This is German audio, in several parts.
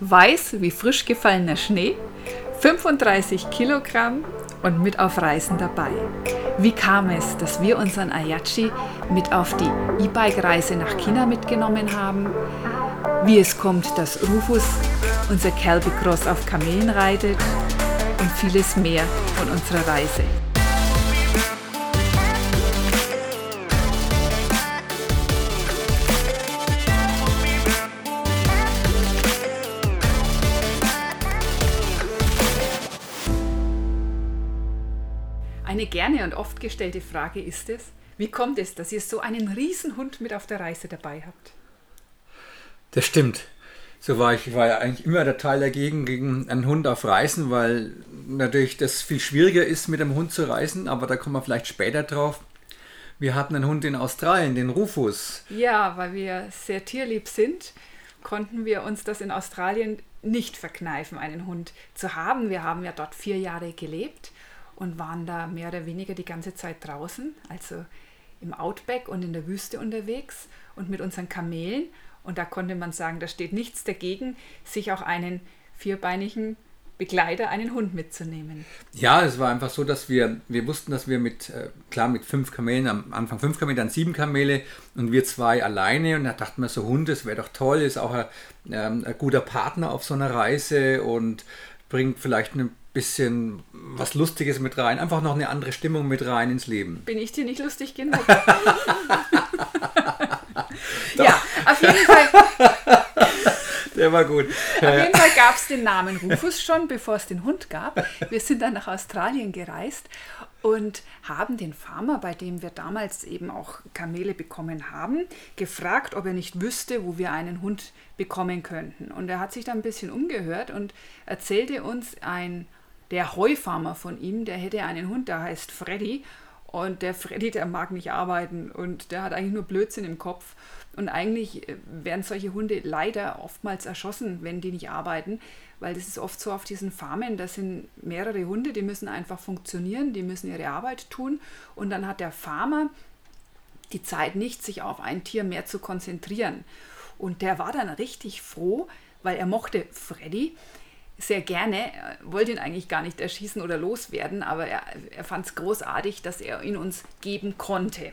weiß wie frisch gefallener Schnee, 35 Kilogramm und mit auf Reisen dabei. Wie kam es, dass wir unseren Ayachi mit auf die E-Bike-Reise nach China mitgenommen haben? Wie es kommt, dass Rufus unser Calby Cross auf Kamelen reitet und vieles mehr von unserer Reise. Eine gerne und oft gestellte Frage ist es, wie kommt es, dass ihr so einen Riesenhund mit auf der Reise dabei habt? Das stimmt. So war ich, ich war ja eigentlich immer der Teil dagegen, gegen einen Hund auf Reisen, weil natürlich das viel schwieriger ist, mit einem Hund zu reisen, aber da kommen wir vielleicht später drauf. Wir hatten einen Hund in Australien, den Rufus. Ja, weil wir sehr tierlieb sind, konnten wir uns das in Australien nicht verkneifen, einen Hund zu haben. Wir haben ja dort vier Jahre gelebt und waren da mehr oder weniger die ganze Zeit draußen, also im Outback und in der Wüste unterwegs und mit unseren Kamelen. Und da konnte man sagen, da steht nichts dagegen, sich auch einen vierbeinigen Begleiter, einen Hund mitzunehmen. Ja, es war einfach so, dass wir, wir wussten, dass wir mit, äh, klar, mit fünf Kamelen, am Anfang fünf Kamele, dann sieben Kamele und wir zwei alleine. Und da dachten wir so, Hund, das wäre doch toll, ist auch ein, ähm, ein guter Partner auf so einer Reise und bringt vielleicht ein bisschen was Lustiges mit rein. Einfach noch eine andere Stimmung mit rein ins Leben. Bin ich dir nicht lustig genug? ja, auf jeden Fall. Der war gut. Auf jeden Fall gab es den Namen Rufus schon, bevor es den Hund gab. Wir sind dann nach Australien gereist und haben den Farmer, bei dem wir damals eben auch Kamele bekommen haben, gefragt, ob er nicht wüsste, wo wir einen Hund bekommen könnten. Und er hat sich dann ein bisschen umgehört und erzählte uns, ein, der Heufarmer von ihm, der hätte einen Hund, der heißt Freddy. Und der Freddy, der mag nicht arbeiten und der hat eigentlich nur Blödsinn im Kopf. Und eigentlich äh, werden solche Hunde leider oftmals erschossen, wenn die nicht arbeiten, weil das ist oft so auf diesen Farmen, das sind mehrere Hunde, die müssen einfach funktionieren, die müssen ihre Arbeit tun und dann hat der Farmer die Zeit nicht, sich auf ein Tier mehr zu konzentrieren. Und der war dann richtig froh, weil er mochte Freddy sehr gerne, wollte ihn eigentlich gar nicht erschießen oder loswerden, aber er, er fand es großartig, dass er ihn uns geben konnte.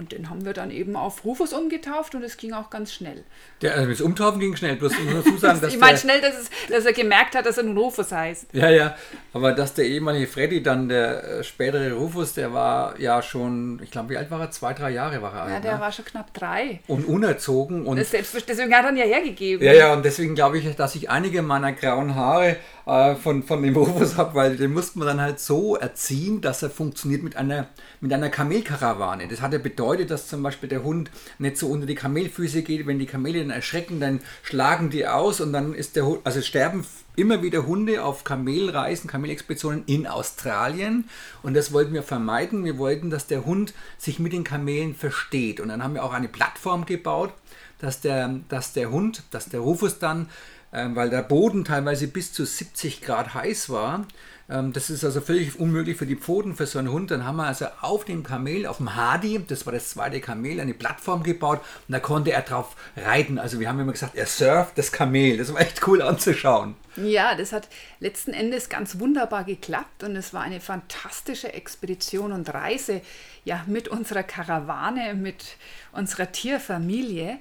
Und den haben wir dann eben auf Rufus umgetauft und es ging auch ganz schnell. Der, also das Umtaufen ging schnell, bloß muss dazu sagen, dass Ich meine schnell, dass, es, dass, er gemerkt hat, dass er nun Rufus heißt. Ja, ja, aber dass der ehemalige Freddy dann, der äh, spätere Rufus, der war ja schon, ich glaube, wie alt war er? Zwei, drei Jahre war er alt. Ja, der ne? war schon knapp drei. Und unerzogen. Und das selbst, deswegen hat er ihn ja hergegeben. Ja, ja, und deswegen glaube ich, dass ich einige meiner grauen Haare äh, von, von dem Rufus habe, weil den musste man dann halt so erziehen, dass er funktioniert mit einer, mit einer Kamelkarawane. Das hat ja bedeutet, dass zum Beispiel der Hund nicht so unter die Kamelfüße geht. Wenn die Kamele dann erschrecken, dann schlagen die aus und dann ist der Hund, also sterben immer wieder Hunde auf Kamelreisen, Kamelexpeditionen in Australien. Und das wollten wir vermeiden. Wir wollten, dass der Hund sich mit den Kamelen versteht. Und dann haben wir auch eine Plattform gebaut, dass der, dass der Hund, dass der Rufus dann weil der Boden teilweise bis zu 70 Grad heiß war. Ähm, das ist also völlig unmöglich für die Pfoten für so einen Hund. Dann haben wir also auf dem Kamel, auf dem Hardy, das war das zweite Kamel, eine Plattform gebaut und da konnte er drauf reiten. Also wir haben immer gesagt, er surft das Kamel. Das war echt cool anzuschauen. Ja, das hat letzten Endes ganz wunderbar geklappt und es war eine fantastische Expedition und Reise ja mit unserer Karawane, mit unserer Tierfamilie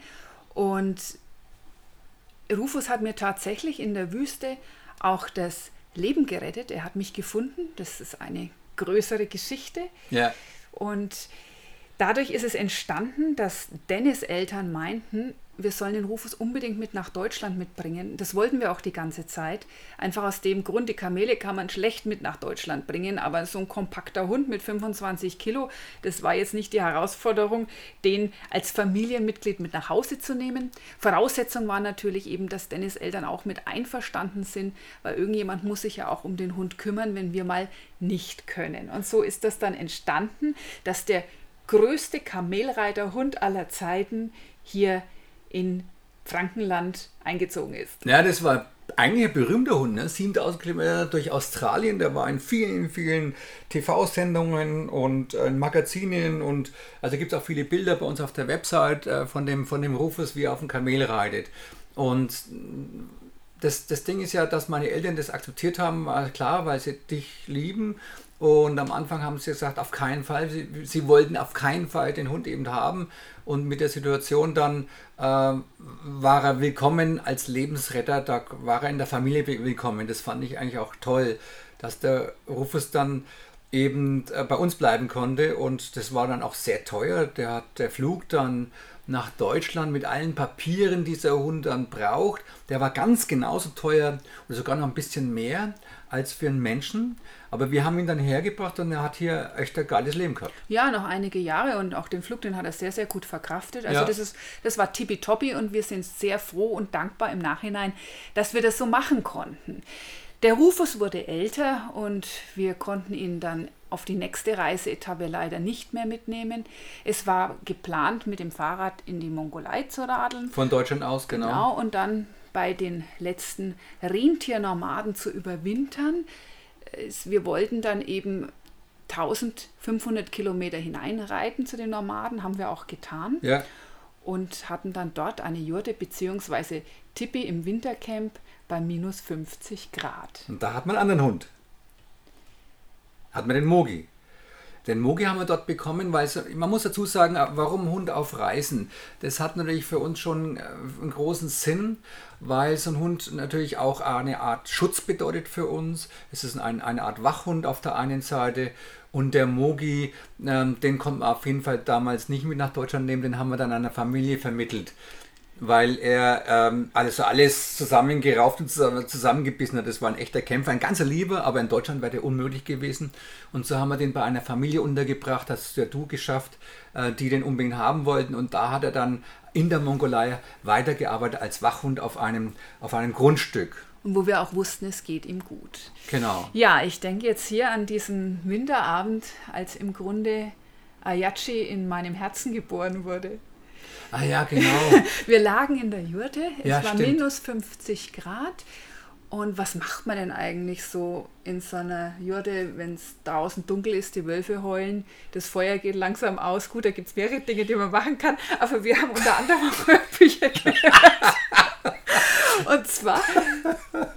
und Rufus hat mir tatsächlich in der Wüste auch das Leben gerettet. Er hat mich gefunden. Das ist eine größere Geschichte. Ja. Und dadurch ist es entstanden, dass Dennis Eltern meinten, wir sollen den Rufus unbedingt mit nach Deutschland mitbringen. Das wollten wir auch die ganze Zeit. Einfach aus dem Grund, die Kamele kann man schlecht mit nach Deutschland bringen, aber so ein kompakter Hund mit 25 Kilo, das war jetzt nicht die Herausforderung, den als Familienmitglied mit nach Hause zu nehmen. Voraussetzung war natürlich eben, dass Dennis Eltern auch mit einverstanden sind, weil irgendjemand muss sich ja auch um den Hund kümmern, wenn wir mal nicht können. Und so ist das dann entstanden, dass der größte Kamelreiterhund aller Zeiten hier in Frankenland eingezogen ist. Ja, das war eigentlich ein berühmter Hund, ne? 7000 Kilometer durch Australien, der war in vielen, vielen TV-Sendungen und äh, Magazinen und also gibt es auch viele Bilder bei uns auf der Website äh, von, dem, von dem Rufus, wie er auf dem Kamel reitet. Und das, das Ding ist ja, dass meine Eltern das akzeptiert haben, klar, weil sie dich lieben. Und am Anfang haben sie gesagt, auf keinen Fall, sie, sie wollten auf keinen Fall den Hund eben haben. Und mit der Situation dann äh, war er willkommen als Lebensretter, da war er in der Familie willkommen. Das fand ich eigentlich auch toll, dass der Rufus dann eben äh, bei uns bleiben konnte. Und das war dann auch sehr teuer. Der, der Flug dann nach Deutschland mit allen Papieren, die der Hund dann braucht. Der war ganz genauso teuer oder sogar noch ein bisschen mehr als für einen Menschen. Aber wir haben ihn dann hergebracht und er hat hier echt ein geiles Leben gehabt. Ja, noch einige Jahre und auch den Flug, den hat er sehr, sehr gut verkraftet. Also ja. das, ist, das war tippitoppi und wir sind sehr froh und dankbar im Nachhinein, dass wir das so machen konnten. Der Rufus wurde älter und wir konnten ihn dann auf die nächste Reiseetappe leider nicht mehr mitnehmen. Es war geplant, mit dem Fahrrad in die Mongolei zu radeln. Von Deutschland aus, genau. Genau, und dann bei den letzten Rentiernomaden zu überwintern. Wir wollten dann eben 1500 Kilometer hineinreiten zu den Nomaden, haben wir auch getan. Ja. Und hatten dann dort eine Jurte bzw. Tippi im Wintercamp bei minus 50 Grad. Und da hat man einen anderen Hund hat man den Mogi. Den Mogi haben wir dort bekommen, weil es, man muss dazu sagen, warum Hund auf Reisen? Das hat natürlich für uns schon äh, einen großen Sinn, weil so ein Hund natürlich auch eine Art Schutz bedeutet für uns. Es ist ein, eine Art Wachhund auf der einen Seite und der Mogi, ähm, den konnten wir auf jeden Fall damals nicht mit nach Deutschland nehmen, den haben wir dann einer Familie vermittelt weil er ähm, also alles zusammengerauft und zusammengebissen hat. Das war ein echter Kämpfer, ein ganzer Lieber, aber in Deutschland wäre der unmöglich gewesen. Und so haben wir den bei einer Familie untergebracht, hast ja du geschafft, äh, die den unbedingt haben wollten. Und da hat er dann in der Mongolei weitergearbeitet als Wachhund auf einem, auf einem Grundstück. Und wo wir auch wussten, es geht ihm gut. Genau. Ja, ich denke jetzt hier an diesen Winterabend, als im Grunde Ayachi in meinem Herzen geboren wurde. Ah ja, genau. Wir lagen in der Jurte, es ja, war stimmt. minus 50 Grad. Und was macht man denn eigentlich so in so einer Jurte, wenn es draußen dunkel ist, die Wölfe heulen, das Feuer geht langsam aus? Gut, da gibt es mehrere Dinge, die man machen kann, aber wir haben unter anderem auch Hörbücher gehört. Und zwar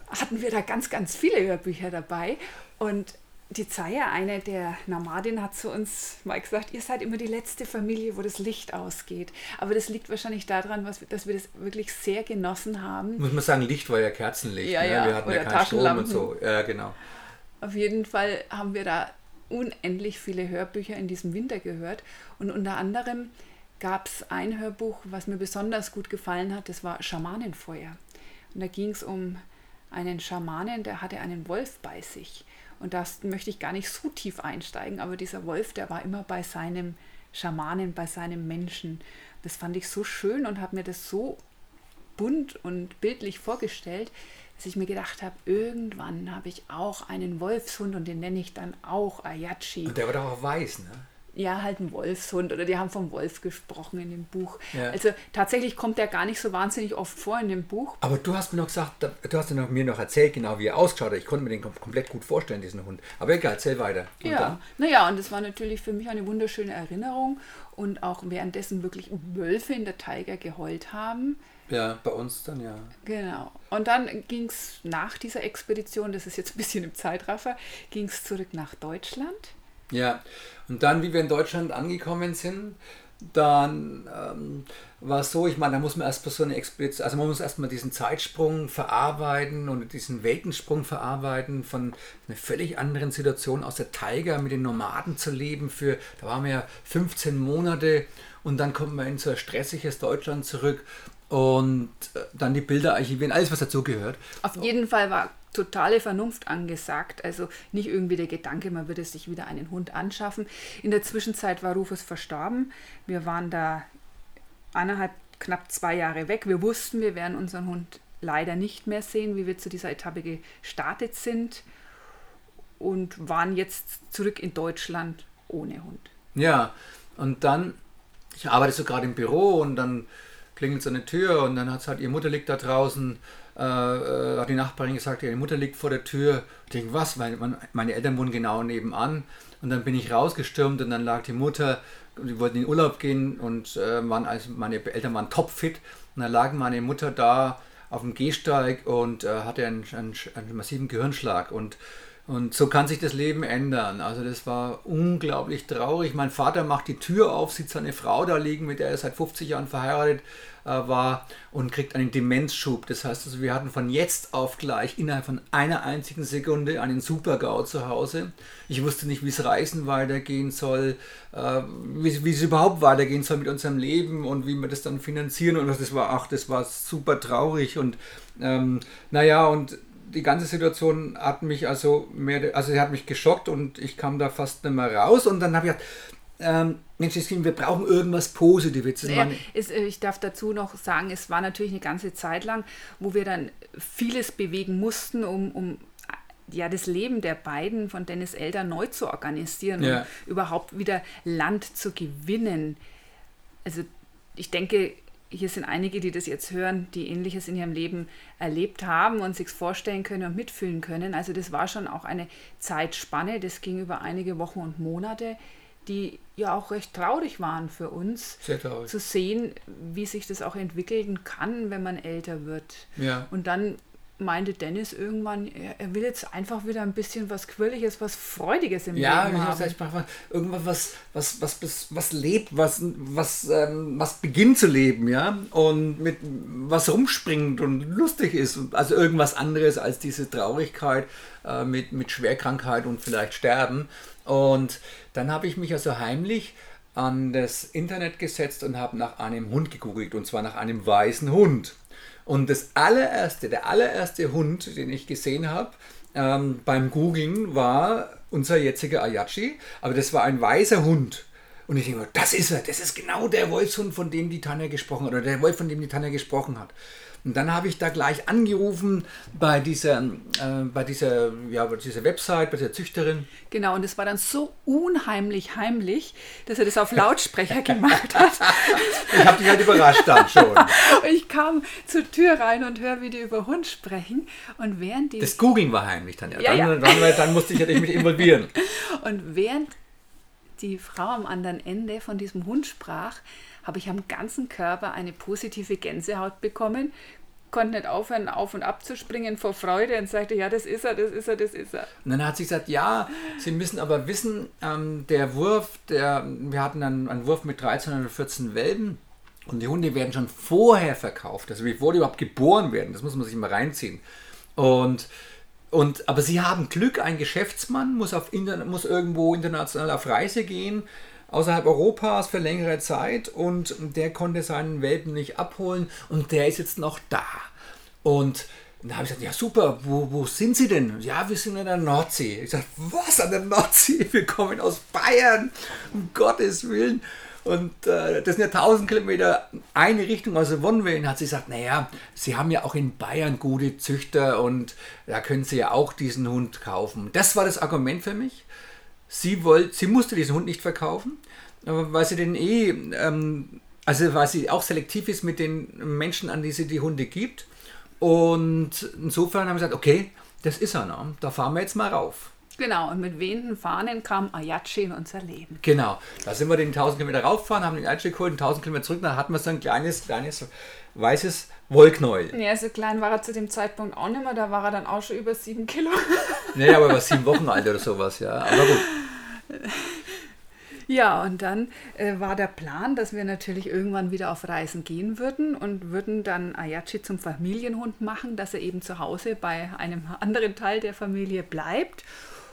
hatten wir da ganz, ganz viele Hörbücher dabei. Und die Zaya, eine der Nomadin, hat zu uns mal gesagt, ihr seid immer die letzte Familie, wo das Licht ausgeht. Aber das liegt wahrscheinlich daran, was, dass wir das wirklich sehr genossen haben. Muss man sagen, Licht war ja Kerzenlicht. Ja, ne? ja. Wir hatten Oder ja keinen Strom und so. Ja, genau. Auf jeden Fall haben wir da unendlich viele Hörbücher in diesem Winter gehört. Und unter anderem gab es ein Hörbuch, was mir besonders gut gefallen hat, das war Schamanenfeuer. Und da ging es um einen Schamanen, der hatte einen Wolf bei sich. Und da möchte ich gar nicht so tief einsteigen, aber dieser Wolf, der war immer bei seinem Schamanen, bei seinem Menschen. Das fand ich so schön und habe mir das so bunt und bildlich vorgestellt, dass ich mir gedacht habe, irgendwann habe ich auch einen Wolfshund und den nenne ich dann auch Ayachi. Und der war doch auch weiß, ne? Ja, halt ein Wolfshund oder die haben vom Wolf gesprochen in dem Buch. Ja. Also tatsächlich kommt der gar nicht so wahnsinnig oft vor in dem Buch. Aber du hast mir noch gesagt, du hast mir noch erzählt, genau wie er ausschaut. Ich konnte mir den komplett gut vorstellen, diesen Hund. Aber egal, erzähl weiter. Und ja, naja, und es war natürlich für mich eine wunderschöne Erinnerung und auch währenddessen wirklich Wölfe in der Tiger geheult haben. Ja, bei uns dann ja. Genau. Und dann ging es nach dieser Expedition, das ist jetzt ein bisschen im Zeitraffer, ging es zurück nach Deutschland. Ja, und dann, wie wir in Deutschland angekommen sind, dann ähm, war es so, ich meine, da muss man erstmal so eine Expedition, also man muss erstmal diesen Zeitsprung verarbeiten und diesen Weltensprung verarbeiten von einer völlig anderen Situation aus der Tiger mit den Nomaden zu leben für, da waren wir ja 15 Monate und dann kommt man in so ein stressiges Deutschland zurück und äh, dann die Bilder archivieren, alles was dazugehört. Auf jeden Fall war totale Vernunft angesagt. Also nicht irgendwie der Gedanke, man würde sich wieder einen Hund anschaffen. In der Zwischenzeit war Rufus verstorben. Wir waren da eineinhalb, knapp zwei Jahre weg. Wir wussten, wir werden unseren Hund leider nicht mehr sehen, wie wir zu dieser Etappe gestartet sind und waren jetzt zurück in Deutschland ohne Hund. Ja, und dann, ich arbeite so gerade im Büro und dann klingelt so eine Tür und dann hat es halt, ihre Mutter liegt da draußen äh, äh, hat die Nachbarin gesagt, ihre Mutter liegt vor der Tür. Ich denke, was? Weil meine Eltern wohnen genau nebenan. Und dann bin ich rausgestürmt und dann lag die Mutter, die wollten in den Urlaub gehen und äh, waren, also meine Eltern waren topfit. Und dann lag meine Mutter da auf dem Gehsteig und äh, hatte einen, einen, einen massiven Gehirnschlag und und so kann sich das Leben ändern. Also das war unglaublich traurig. Mein Vater macht die Tür auf, sieht seine Frau da liegen, mit der er seit 50 Jahren verheiratet äh, war und kriegt einen Demenzschub. Das heißt also, wir hatten von jetzt auf gleich innerhalb von einer einzigen Sekunde einen Super-GAU zu Hause. Ich wusste nicht, wie es Reisen weitergehen soll, äh, wie, wie es überhaupt weitergehen soll mit unserem Leben und wie wir das dann finanzieren. Und das war, ach, das war super traurig und ähm, naja, und die ganze Situation hat mich also mehr, also sie hat mich geschockt und ich kam da fast nicht mehr raus und dann habe ich gedacht, ähm, Mensch, wir brauchen irgendwas Positives. Ja, ist, äh, ich darf dazu noch sagen, es war natürlich eine ganze Zeit lang, wo wir dann vieles bewegen mussten, um, um ja, das Leben der beiden von Dennis Eltern neu zu organisieren ja. und überhaupt wieder Land zu gewinnen. Also ich denke, hier sind einige, die das jetzt hören, die ähnliches in ihrem Leben erlebt haben und sich vorstellen können und mitfühlen können. Also das war schon auch eine Zeitspanne, das ging über einige Wochen und Monate, die ja auch recht traurig waren für uns, zu sehen, wie sich das auch entwickeln kann, wenn man älter wird. Ja. Und dann meinte Dennis irgendwann, er will jetzt einfach wieder ein bisschen was Quirliges, was Freudiges im ja, Leben haben. Ja, ich brauche irgendwas, was, was, was, was, was lebt, was, was, ähm, was beginnt zu leben, ja, und mit was rumspringt und lustig ist. Also irgendwas anderes als diese Traurigkeit äh, mit, mit Schwerkrankheit und vielleicht Sterben. Und dann habe ich mich also heimlich an das Internet gesetzt und habe nach einem Hund gegoogelt, und zwar nach einem weißen Hund. Und das allererste, der allererste Hund, den ich gesehen habe ähm, beim Googlen, war unser jetziger Ayachi. Aber das war ein weißer Hund. Und ich denke, das ist er, das ist genau der Wolfshund, von dem die Tanja gesprochen hat, oder der Wolf, von dem die Tanja gesprochen hat. Und dann habe ich da gleich angerufen bei dieser, äh, bei dieser, ja, bei dieser Website, bei dieser Züchterin. Genau, und es war dann so unheimlich heimlich, dass er das auf Lautsprecher gemacht hat. ich habe dich halt überrascht dann schon. ich kam zur Tür rein und höre, wie die über Hund sprechen. Und während die. Das Googeln war heimlich dann, ja. ja, dann, ja. Dann, dann, musste ich ja mich involvieren. Und während die Frau am anderen Ende von diesem Hund sprach, habe ich am ganzen Körper eine positive Gänsehaut bekommen, konnte nicht aufhören, auf und ab zu springen vor Freude und sagte, ja, das ist er, das ist er, das ist er. Und dann hat sie gesagt, ja, Sie müssen aber wissen, ähm, der Wurf, der, wir hatten dann einen Wurf mit 13 oder 14 Welpen und die Hunde werden schon vorher verkauft, also bevor die überhaupt geboren werden, das muss man sich mal reinziehen. Und und, aber sie haben Glück, ein Geschäftsmann muss, auf Internet, muss irgendwo international auf Reise gehen, außerhalb Europas für längere Zeit und der konnte seinen Welpen nicht abholen und der ist jetzt noch da. Und dann habe ich gesagt, ja super, wo, wo sind Sie denn? Ja, wir sind an der Nordsee. Ich sage, was an der Nordsee? Wir kommen aus Bayern, um Gottes Willen. Und äh, das sind ja 1000 Kilometer eine Richtung also Wonwillen. Hat sie gesagt, naja, Sie haben ja auch in Bayern gute Züchter und da können Sie ja auch diesen Hund kaufen. Das war das Argument für mich. Sie, wollt, sie musste diesen Hund nicht verkaufen, weil sie den eh, ähm, also weil sie auch selektiv ist mit den Menschen, an die sie die Hunde gibt. Und insofern haben wir gesagt, okay, das ist er, ne? da fahren wir jetzt mal rauf. Genau, und mit wehenden Fahnen kam Ayachi in unser Leben. Genau, da sind wir den 1000 Kilometer raufgefahren, haben den Ayachi geholt, 1000 Kilometer zurück, dann hatten wir so ein kleines, kleines weißes Wollknäuel. Ja, so klein war er zu dem Zeitpunkt auch nicht mehr, da war er dann auch schon über sieben Kilo. Naja, aber er war sieben Wochen alt oder sowas, ja. Aber gut. Ja, und dann äh, war der Plan, dass wir natürlich irgendwann wieder auf Reisen gehen würden und würden dann Ayachi zum Familienhund machen, dass er eben zu Hause bei einem anderen Teil der Familie bleibt.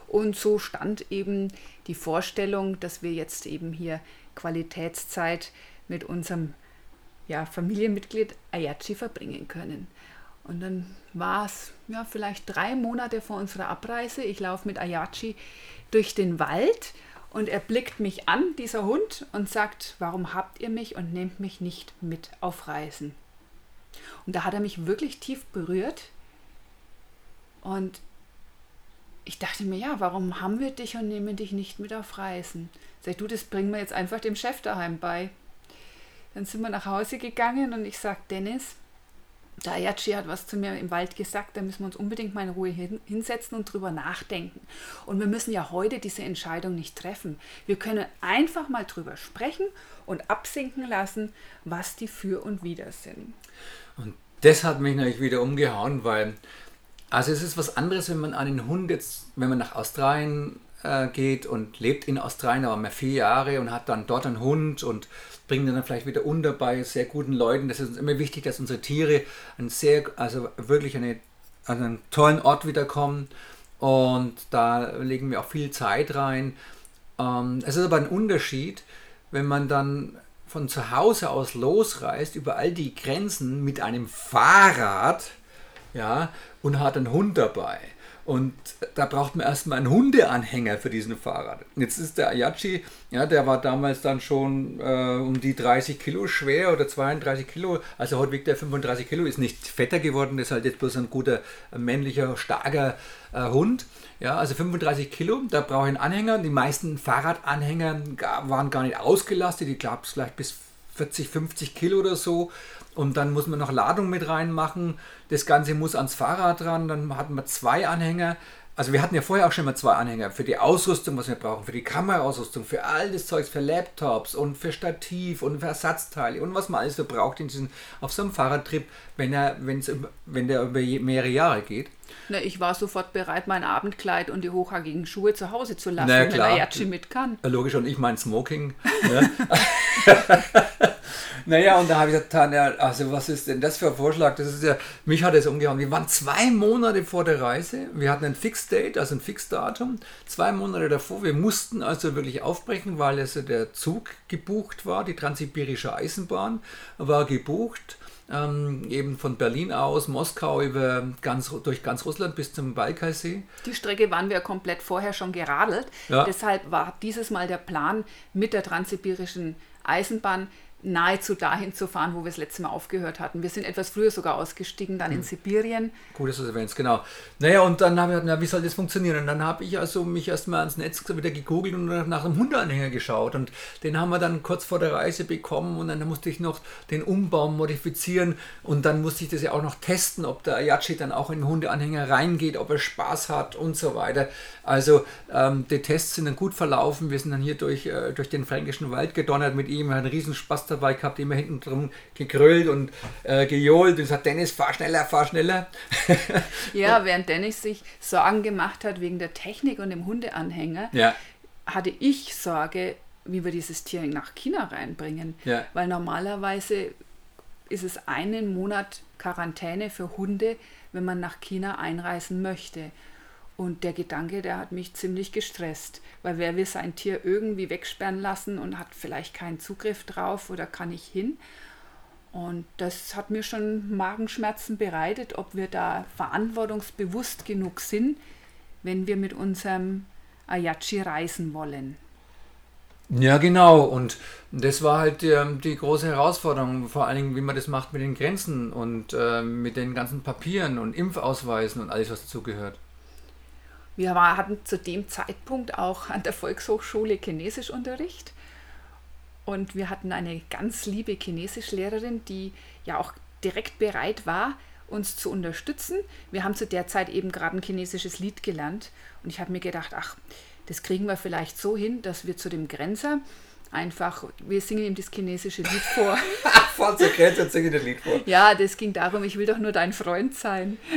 Und so stand eben die Vorstellung, dass wir jetzt eben hier Qualitätszeit mit unserem ja, Familienmitglied Ayachi verbringen können. Und dann war es ja, vielleicht drei Monate vor unserer Abreise. Ich laufe mit Ayachi durch den Wald und er blickt mich an, dieser Hund, und sagt, warum habt ihr mich und nehmt mich nicht mit auf Reisen? Und da hat er mich wirklich tief berührt. Und ich dachte mir, ja, warum haben wir dich und nehmen dich nicht mit auf Reisen? Sag du, das bringen wir jetzt einfach dem Chef daheim bei. Dann sind wir nach Hause gegangen und ich sage, Dennis, der Ayachi hat was zu mir im Wald gesagt, da müssen wir uns unbedingt mal in Ruhe hinsetzen und drüber nachdenken. Und wir müssen ja heute diese Entscheidung nicht treffen. Wir können einfach mal drüber sprechen und absinken lassen, was die Für und Wider sind. Und Das hat mich natürlich wieder umgehauen, weil, also es ist was anderes, wenn man einen Hund jetzt, wenn man nach Australien äh, geht und lebt in Australien, aber mehr vier Jahre und hat dann dort einen Hund und bringt ihn dann vielleicht wieder unter bei sehr guten Leuten. Das ist uns immer wichtig, dass unsere Tiere einen sehr, also wirklich eine, an einen tollen Ort wiederkommen und da legen wir auch viel Zeit rein. Ähm, es ist aber ein Unterschied, wenn man dann von zu Hause aus losreist, über all die Grenzen mit einem Fahrrad, ja, und hat einen Hund dabei. Und da braucht man erstmal einen Hundeanhänger für diesen Fahrrad. Jetzt ist der Ayachi, ja, der war damals dann schon äh, um die 30 Kilo schwer oder 32 Kilo. Also heute wiegt er 35 Kilo, ist nicht fetter geworden, ist halt jetzt bloß ein guter, männlicher, starker äh, Hund. Ja, also 35 Kilo, da brauche ich einen Anhänger. Die meisten Fahrradanhänger waren gar nicht ausgelastet, die gab es vielleicht bis 40, 50 Kilo oder so. Und dann muss man noch Ladung mit reinmachen. Das Ganze muss ans Fahrrad ran. Dann hatten wir zwei Anhänger. Also wir hatten ja vorher auch schon mal zwei Anhänger für die Ausrüstung, was wir brauchen, für die Kameraausrüstung, für all das Zeugs, für Laptops und für Stativ und für Ersatzteile und was man alles so braucht in diesen, auf so einem Fahrradtrip, wenn er, wenn's, wenn der über mehrere Jahre geht. Na, ich war sofort bereit, mein Abendkleid und die hochhackigen Schuhe zu Hause zu lassen, Na, wenn klar. Ayachi mit kann. Logisch, und ich mein Smoking. Ne? naja, und da habe ich gesagt, Tanja, also was ist denn das für ein Vorschlag? Das ist ja, mich hat es umgehauen. Wir waren zwei Monate vor der Reise. Wir hatten ein Fixed-Date, also ein Fixdatum. Zwei Monate davor. Wir mussten also wirklich aufbrechen, weil also der Zug gebucht war. Die Transsibirische Eisenbahn war gebucht. Ähm, eben von Berlin aus, Moskau über ganz, durch ganz Russland bis zum Baikalsee. Die Strecke waren wir komplett vorher schon geradelt. Ja. Deshalb war dieses Mal der Plan mit der transsibirischen Eisenbahn nahezu dahin zu fahren, wo wir das letzte Mal aufgehört hatten. Wir sind etwas früher sogar ausgestiegen, dann Hm. in Sibirien. Gut, dass du es erwähnst, genau. Naja, und dann habe ich gedacht, na, wie soll das funktionieren? Und dann habe ich also mich erstmal ans Netz wieder gegoogelt und nach einem Hundeanhänger geschaut. Und den haben wir dann kurz vor der Reise bekommen und dann musste ich noch den Umbau modifizieren und dann musste ich das ja auch noch testen, ob der Ayachi dann auch in den Hundeanhänger reingeht, ob er Spaß hat und so weiter. Also ähm, die Tests sind dann gut verlaufen. Wir sind dann hier durch, äh, durch den fränkischen Wald gedonnert mit ihm, hat einen riesen Spaß dabei gehabt, immer hinten drum gegrölt und äh, gejohlt und gesagt, Dennis, fahr schneller, fahr schneller. Ja, während Dennis sich Sorgen gemacht hat wegen der Technik und dem Hundeanhänger, ja. hatte ich Sorge, wie wir dieses Tier nach China reinbringen. Ja. Weil normalerweise ist es einen Monat Quarantäne für Hunde, wenn man nach China einreisen möchte. Und der Gedanke, der hat mich ziemlich gestresst, weil wer will sein Tier irgendwie wegsperren lassen und hat vielleicht keinen Zugriff drauf oder kann nicht hin. Und das hat mir schon Magenschmerzen bereitet, ob wir da verantwortungsbewusst genug sind, wenn wir mit unserem Ayachi reisen wollen. Ja, genau. Und das war halt die, die große Herausforderung, vor allen Dingen, wie man das macht mit den Grenzen und äh, mit den ganzen Papieren und Impfausweisen und alles, was dazugehört. Wir war, hatten zu dem Zeitpunkt auch an der Volkshochschule Chinesischunterricht. Und wir hatten eine ganz liebe Chinesischlehrerin, die ja auch direkt bereit war, uns zu unterstützen. Wir haben zu der Zeit eben gerade ein chinesisches Lied gelernt. Und ich habe mir gedacht, ach, das kriegen wir vielleicht so hin, dass wir zu dem Grenzer einfach, wir singen ihm das chinesische Lied vor. Grenze und singe das Lied vor. ja, das ging darum, ich will doch nur dein Freund sein.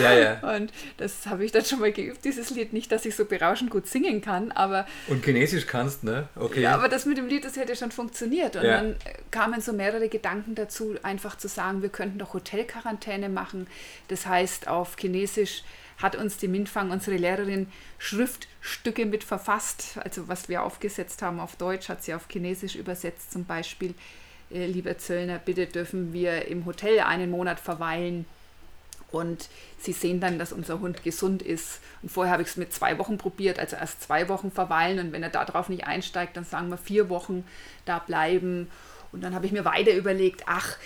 Ja, ja. Und das habe ich dann schon mal geübt, dieses Lied. Nicht, dass ich so berauschend gut singen kann, aber, Und Chinesisch kannst, ne? Okay. ja, aber das mit dem Lied, das hätte schon funktioniert. Und Ja. dann äh, kamen so mehrere Gedanken dazu, einfach zu sagen, wir könnten doch Hotelquarantäne machen. Das heißt, auf Chinesisch hat uns die Minfang, unsere Lehrerin, Schriftstücke mit verfasst. Also was wir aufgesetzt haben auf Deutsch, hat sie auf Chinesisch übersetzt. Zum Beispiel, äh, lieber Zöllner, bitte dürfen wir im Hotel einen Monat verweilen. Und sie sehen dann, dass unser Hund gesund ist. Und vorher habe ich es mit zwei Wochen probiert, also erst zwei Wochen verweilen. Und wenn er darauf nicht einsteigt, dann sagen wir vier Wochen da bleiben. Und dann habe ich mir weiter überlegt, ach,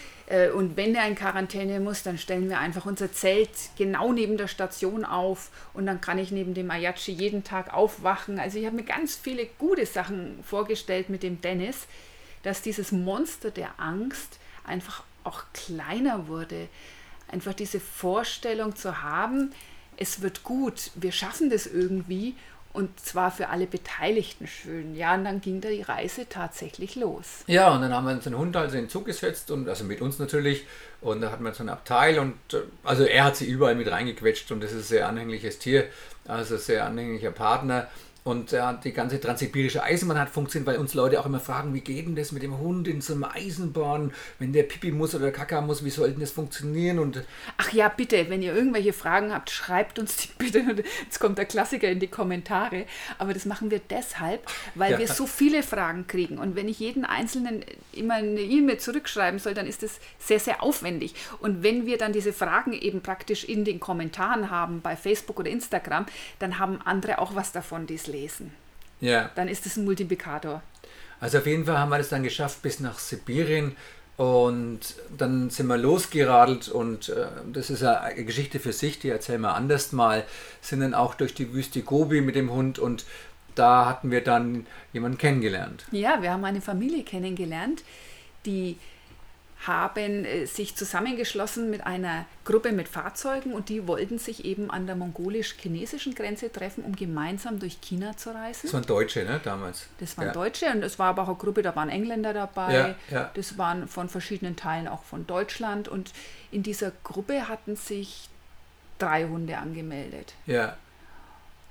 und wenn er in Quarantäne muss, dann stellen wir einfach unser Zelt genau neben der Station auf. Und dann kann ich neben dem Ayachi jeden Tag aufwachen. Also ich habe mir ganz viele gute Sachen vorgestellt mit dem Dennis, dass dieses Monster der Angst einfach auch kleiner wurde einfach diese Vorstellung zu haben, es wird gut, wir schaffen das irgendwie und zwar für alle Beteiligten schön. Ja, und dann ging da die Reise tatsächlich los. Ja, und dann haben wir uns den Hund also in den Zug gesetzt und also mit uns natürlich. Und da hatten wir so ein Abteil und äh, also er hat sie überall mit reingequetscht und das ist ein sehr anhängliches Tier, also sehr anhänglicher Partner. Und äh, die ganze transsibirische Eisenbahn hat funktioniert, weil uns Leute auch immer fragen, wie geht denn das mit dem Hund in so einer Eisenbahn, wenn der Pipi muss oder Kaka muss, wie soll denn das funktionieren? Und Ach ja, bitte, wenn ihr irgendwelche Fragen habt, schreibt uns die bitte. Jetzt kommt der Klassiker in die Kommentare. Aber das machen wir deshalb, weil Ja. wir so viele Fragen kriegen. Und wenn ich jeden Einzelnen immer eine E-Mail zurückschreiben soll, dann ist das sehr, sehr aufwendig. Und wenn wir dann diese Fragen eben praktisch in den Kommentaren haben, bei Facebook oder Instagram, dann haben andere auch was davon, die es lesen. ja, Dann ist es ein Multiplikator. Also auf jeden Fall haben wir das dann geschafft bis nach Sibirien und dann sind wir losgeradelt und äh, das ist eine Geschichte für sich, die erzählen wir anders mal, sind dann auch durch die Wüste Gobi mit dem Hund und da hatten wir dann jemanden kennengelernt. Ja, wir haben eine Familie kennengelernt, die haben äh, sich zusammengeschlossen mit einer Gruppe mit Fahrzeugen und die wollten sich eben an der mongolisch-chinesischen Grenze treffen, um gemeinsam durch China zu reisen. Das waren Deutsche, ne, damals. Das waren ja. Deutsche und es war aber auch eine Gruppe, da waren Engländer dabei, Ja, ja. das waren von verschiedenen Teilen auch von Deutschland und in dieser Gruppe hatten sich drei Hunde angemeldet. Ja,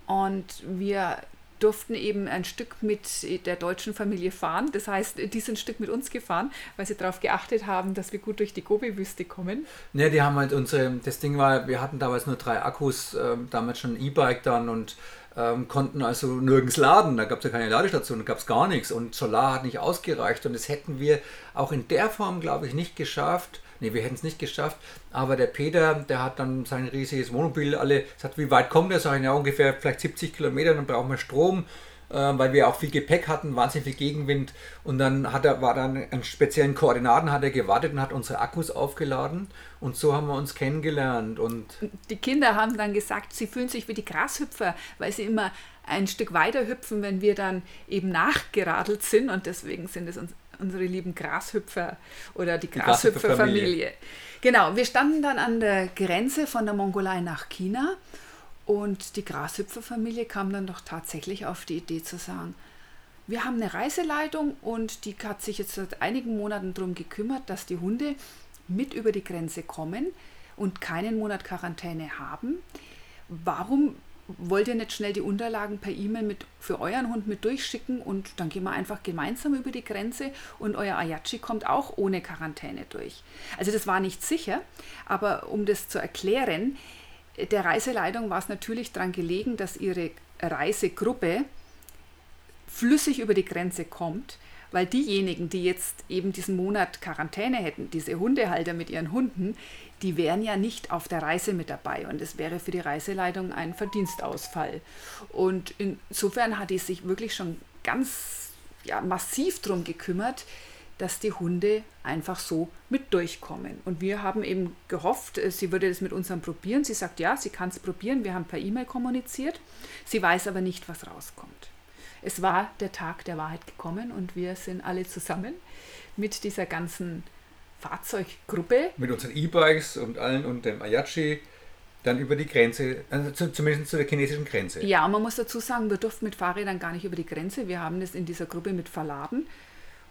Und wir durften eben ein Stück mit der deutschen Familie fahren. Das heißt, die sind ein Stück mit uns gefahren, weil sie darauf geachtet haben, dass wir gut durch die Gobi-Wüste kommen. Ne, die haben halt unsere, das Ding war, wir hatten damals nur drei Akkus, ähm, damals schon ein E-Bike dann und ähm, konnten also nirgends laden. Da gab es ja keine Ladestation, da gab es gar nichts und Solar hat nicht ausgereicht und das hätten wir auch in der Form, glaube ich, nicht geschafft. Ne, wir hätten es nicht geschafft, aber der Peter, der hat dann sein riesiges Wohnmobil alle, sagt, wie weit kommt er? Sag ich, ja, ungefähr vielleicht 70 Kilometer, dann brauchen wir Strom äh, weil wir auch viel Gepäck hatten, wahnsinnig viel Gegenwind. Und dann hat er, war dann an speziellen Koordinaten, hat er gewartet und hat unsere Akkus aufgeladen. Und so haben wir uns kennengelernt. Und Die Kinder haben dann gesagt, sie fühlen sich wie die Grashüpfer, weil sie immer ein Stück weiter hüpfen, wenn wir dann eben nachgeradelt sind. Und deswegen sind es uns, unsere lieben Grashüpfer oder die Grashüpferfamilie. Genau, wir standen dann an der Grenze von der Mongolei nach China und die Grashüpferfamilie kam dann doch tatsächlich auf die Idee zu sagen, wir haben eine Reiseleitung und die hat sich jetzt seit einigen Monaten darum gekümmert, dass die Hunde mit über die Grenze kommen und keinen Monat Quarantäne haben. Warum wollt ihr nicht schnell die Unterlagen per E-Mail mit für euren Hund mit durchschicken und dann gehen wir einfach gemeinsam über die Grenze und euer Ayachi kommt auch ohne Quarantäne durch. Also das war nicht sicher, aber um das zu erklären, der Reiseleitung war es natürlich daran gelegen, dass ihre Reisegruppe flüssig über die Grenze kommt, weil diejenigen, die jetzt eben diesen Monat Quarantäne hätten, diese Hundehalter mit ihren Hunden, die wären ja nicht auf der Reise mit dabei und es wäre für die Reiseleitung ein Verdienstausfall. Und insofern hat die sich wirklich schon ganz ja, massiv darum gekümmert, dass die Hunde einfach so mit durchkommen. Und wir haben eben gehofft, äh, sie würde das mit uns probieren. Sie sagt, ja, sie kann es probieren. Wir haben per E-Mail kommuniziert. Sie weiß aber nicht, was rauskommt. Es war der Tag der Wahrheit gekommen und wir sind alle zusammen mit dieser ganzen Fahrzeuggruppe. mit unseren E-Bikes und allen und dem Ayachi dann über die Grenze, also zu, zumindest zu der chinesischen Grenze. Ja, und man muss dazu sagen, wir durften mit Fahrrädern gar nicht über die Grenze. Wir haben das in dieser Gruppe mit verladen.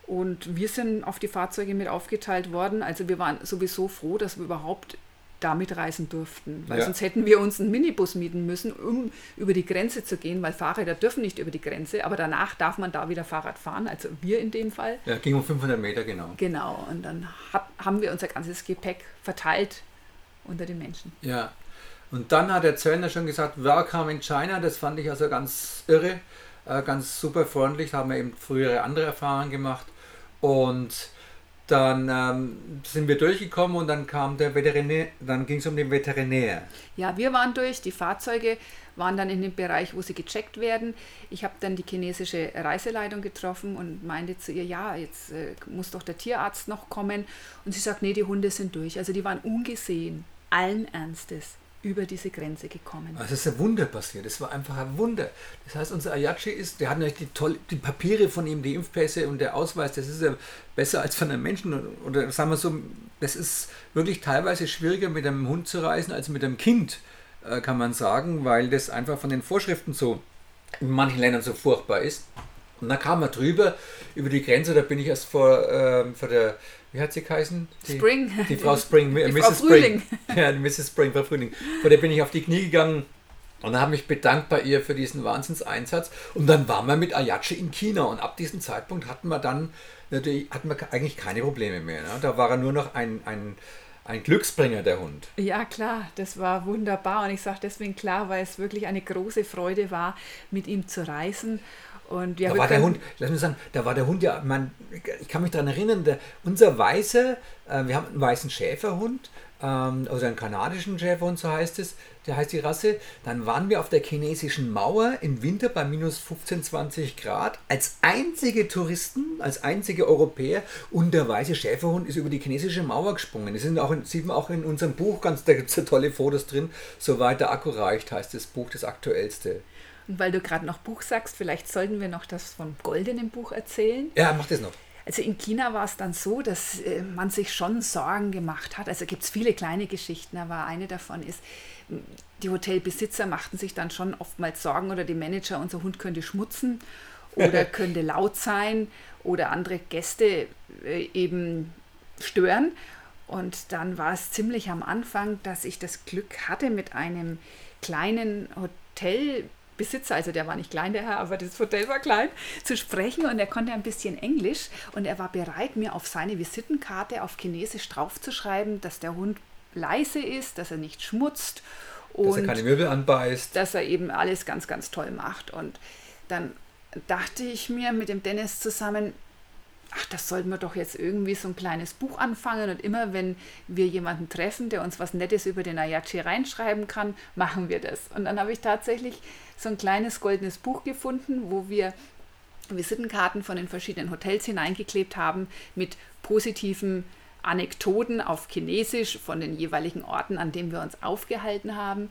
Und wir sind auf die Fahrzeuge mit aufgeteilt worden. Also wir waren sowieso froh, dass wir überhaupt damit reisen durften. Weil Ja. sonst hätten wir uns einen Minibus mieten müssen, um über die Grenze zu gehen, weil Fahrräder dürfen nicht über die Grenze, aber danach darf man da wieder Fahrrad fahren, also wir in dem Fall. Ja, ging um 500 Meter genau. Genau, und dann hab, haben wir unser ganzes Gepäck verteilt unter den Menschen. Ja. Und dann hat der Zöllner schon gesagt, Welcome in China. Das fand ich also ganz irre, äh, ganz super freundlich. Da haben wir eben frühere andere Erfahrungen gemacht. Und dann ähm, sind wir durchgekommen und dann kam der Veterinär, dann ging es um den Veterinär. Ja, wir waren durch, die Fahrzeuge waren dann in dem Bereich, wo sie gecheckt werden. Ich habe dann die chinesische Reiseleitung getroffen und meinte zu ihr, ja, jetzt äh, muss doch der Tierarzt noch kommen. Und sie sagt, nee, die Hunde sind durch. Also die waren ungesehen, allen Ernstes über diese Grenze gekommen. Also es ist ein Wunder passiert. Es war einfach ein Wunder. Das heißt, unser Ayachi ist, der hat natürlich die, toll, die Papiere von ihm, die Impfpässe und der Ausweis, das ist ja besser als von einem Menschen. Oder sagen wir so, das ist wirklich teilweise schwieriger mit einem Hund zu reisen als mit einem Kind, äh, kann man sagen, weil das einfach von den Vorschriften so in manchen Ländern so furchtbar ist. Und dann kam er drüber, über die Grenze, da bin ich erst vor, ähm, vor der, wie hat sie geheißen? Die, Spring. Die Frau Spring, die Mrs. Frau Spring. Ja, die Mrs. Spring, Frau Frühling. Vor der bin ich auf die Knie gegangen und habe mich bedankt bei ihr für diesen Wahnsinnseinsatz. Und dann waren wir mit Ayachi in China und ab diesem Zeitpunkt hatten wir dann natürlich hatten wir eigentlich keine Probleme mehr. Ne? Da war er nur noch ein, ein, ein Glücksbringer, der Hund. Ja, klar, das war wunderbar. Und ich sage deswegen klar, weil es wirklich eine große Freude war, mit ihm zu reisen. Und ja, da war der Hund, lass mich sagen, da war der Hund ja, man, ich kann mich daran erinnern, der, unser weißer, äh, wir haben einen weißen Schäferhund, ähm, also einen kanadischen Schäferhund, so heißt es, der heißt die Rasse. Dann waren wir auf der chinesischen Mauer im Winter bei minus 15, 20 Grad als einzige Touristen, als einzige Europäer und der weiße Schäferhund ist über die chinesische Mauer gesprungen. Das sind auch in, sieht man auch in unserem Buch ganz, da gibt es tolle Fotos drin. Soweit der Akku reicht, heißt das Buch, das aktuellste. Und weil du gerade noch Buch sagst, vielleicht sollten wir noch das von goldenen Buch erzählen. Ja, mach das noch. Also in China war es dann so, dass äh, man sich schon Sorgen gemacht hat. Also gibt es viele kleine Geschichten, aber eine davon ist, die Hotelbesitzer machten sich dann schon oftmals Sorgen oder die Manager, unser Hund könnte schmutzen oder könnte laut sein oder andere Gäste äh, eben stören. Und dann war es ziemlich am Anfang, dass ich das Glück hatte, mit einem kleinen Hotel Besitzer, also der war nicht klein, der Herr, aber das Hotel war klein, zu sprechen und er konnte ein bisschen Englisch und er war bereit, mir auf seine Visitenkarte auf Chinesisch draufzuschreiben, dass der Hund leise ist, dass er nicht schmutzt und dass er keine Möbel anbeißt. Dass er eben alles ganz, ganz toll macht. Und dann dachte ich mir mit dem Dennis zusammen, ach, das sollten wir doch jetzt irgendwie so ein kleines Buch anfangen und immer wenn wir jemanden treffen, der uns was Nettes über den Ayachi reinschreiben kann, machen wir das. Und dann habe ich tatsächlich so ein kleines goldenes Buch gefunden, wo wir Visitenkarten von den verschiedenen Hotels hineingeklebt haben mit positiven Anekdoten auf Chinesisch von den jeweiligen Orten, an denen wir uns aufgehalten haben.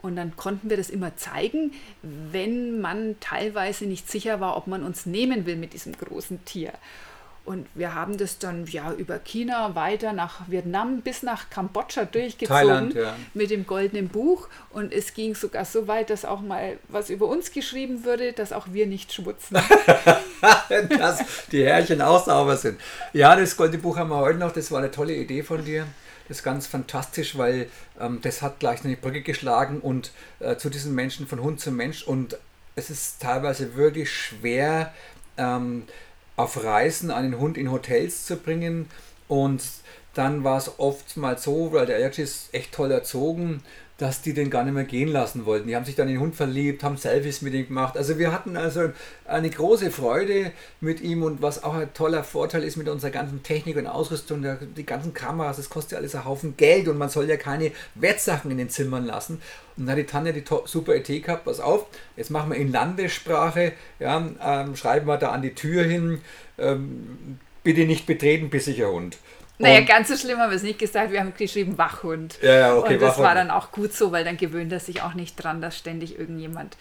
Und dann konnten wir das immer zeigen, wenn man teilweise nicht sicher war, ob man uns nehmen will mit diesem großen Tier. Und wir haben das dann ja über China weiter nach Vietnam bis nach Kambodscha durchgezogen Thailand, ja. mit dem goldenen Buch. Und es ging sogar so weit, dass auch mal was über uns geschrieben würde, dass auch wir nicht schmutzen. dass die Härchen auch sauber sind. Ja, das goldene Buch haben wir heute noch. Das war eine tolle Idee von dir. Das ist ganz fantastisch, weil ähm, das hat gleich eine Brücke geschlagen und äh, zu diesen Menschen von Hund zu Mensch. Und es ist teilweise wirklich schwer, ähm, auf Reisen einen Hund in Hotels zu bringen. Und dann war es oft mal so, weil der Ajax ist echt toll erzogen, dass die den gar nicht mehr gehen lassen wollten. Die haben sich dann in den Hund verliebt, haben Selfies mit ihm gemacht. Also wir hatten also eine große Freude mit ihm und was auch ein toller Vorteil ist mit unserer ganzen Technik und Ausrüstung, die ganzen Kameras, das kostet ja alles einen Haufen Geld und man soll ja keine Wertsachen in den Zimmern lassen. Und dann hat die Tanja die super Idee gehabt, pass auf, jetzt machen wir in Landessprache, ja, ähm, schreiben wir da an die Tür hin, ähm, bitte nicht betreten, bissiger Hund. Naja, ganz so schlimm haben wir es nicht gesagt. Wir haben geschrieben Wachhund. Ja, ja, okay, Und das Wachhund. war dann auch gut so, weil dann gewöhnt er sich auch nicht dran, dass ständig irgendjemand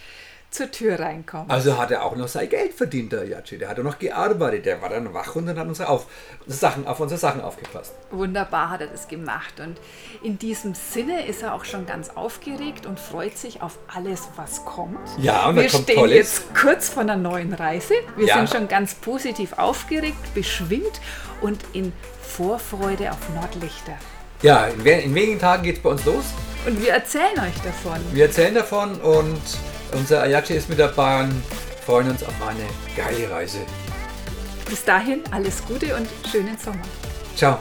zur Tür reinkommt. Also hat er auch noch sein Geld verdient, der Yachi. Der hat auch noch gearbeitet. Der war dann wach und hat unsere auf, Sachen, auf unsere Sachen aufgepasst. Wunderbar hat er das gemacht. Und in diesem Sinne ist er auch schon ganz aufgeregt und freut sich auf alles, was kommt. Ja, und Wir kommt stehen Tolles. jetzt kurz vor einer neuen Reise. Wir Ja. sind schon ganz positiv aufgeregt, beschwingt und in Vorfreude auf Nordlichter. Ja, in, we- in wenigen Tagen geht es bei uns los. Und wir erzählen euch davon. Wir erzählen davon und unser Ayachi ist mit dabei und freuen uns auf eine geile Reise. Bis dahin alles Gute und schönen Sommer. Ciao.